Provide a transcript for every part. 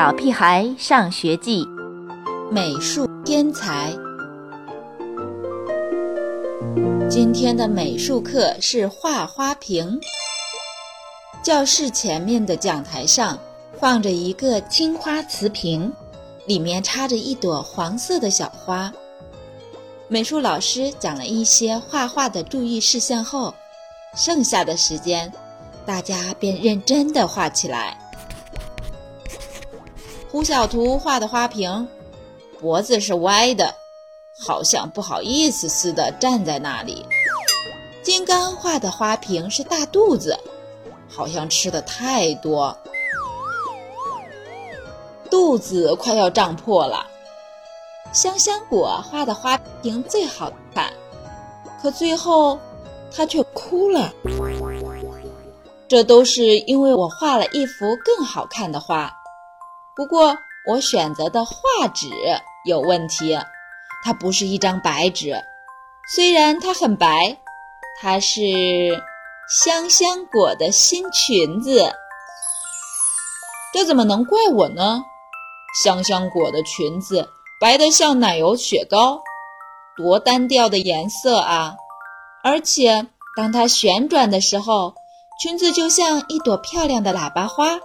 小屁孩上学记》，美术天才。今天的美术课是画花瓶。教室前面的讲台上放着一个青花瓷瓶，里面插着一朵黄色的小花。美术老师讲了一些画画的注意事项后，剩下的时间，大家便认真地画起来。胡小图画的花瓶，脖子是歪的，好像不好意思似的站在那里。金刚画的花瓶是大肚子，好像吃的太多，肚子快要胀破了。香香果画的花瓶最好看，可最后它却哭了。这都是因为我画了一幅更好看的画。不过，我选择的画纸有问题，它不是一张白纸。虽然它很白，它是香香果的新裙子。这怎么能怪我呢？香香果的裙子白得像奶油雪糕，多单调的颜色啊！而且，当它旋转的时候，裙子就像一朵漂亮的喇叭花，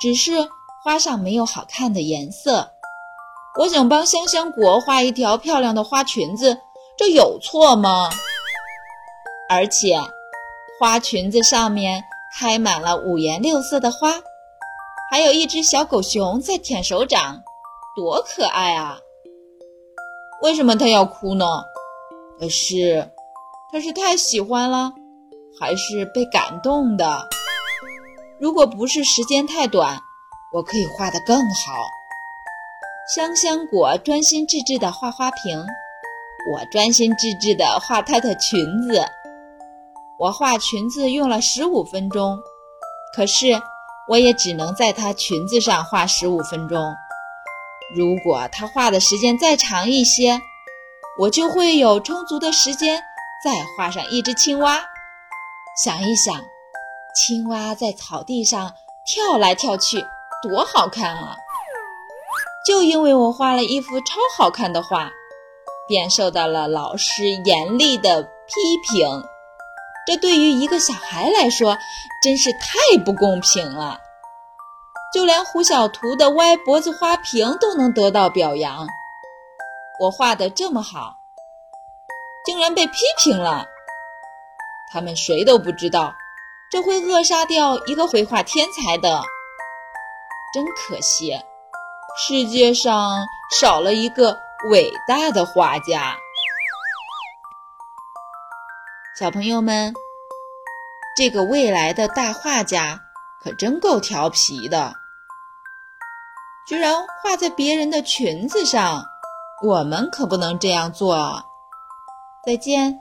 只是。花上没有好看的颜色，我想帮香香果画一条漂亮的花裙子，这有错吗？而且，花裙子上面开满了五颜六色的花，还有一只小狗熊在舔手掌，多可爱啊！为什么它要哭呢？可是，它是太喜欢了，还是被感动的？如果不是时间太短。我可以画得更好。香香果专心致志地画花瓶，我专心致志地画她的裙子。我画裙子用了十五分钟，可是我也只能在她裙子上画十五分钟。如果她画的时间再长一些，我就会有充足的时间再画上一只青蛙。想一想，青蛙在草地上跳来跳去。多好看啊！就因为我画了一幅超好看的画，便受到了老师严厉的批评。这对于一个小孩来说，真是太不公平了。就连胡小图的歪脖子花瓶都能得到表扬，我画的这么好，竟然被批评了。他们谁都不知道，这会扼杀掉一个绘画天才的。真可惜，世界上少了一个伟大的画家。小朋友们，这个未来的大画家可真够调皮的，居然画在别人的裙子上。我们可不能这样做。再见。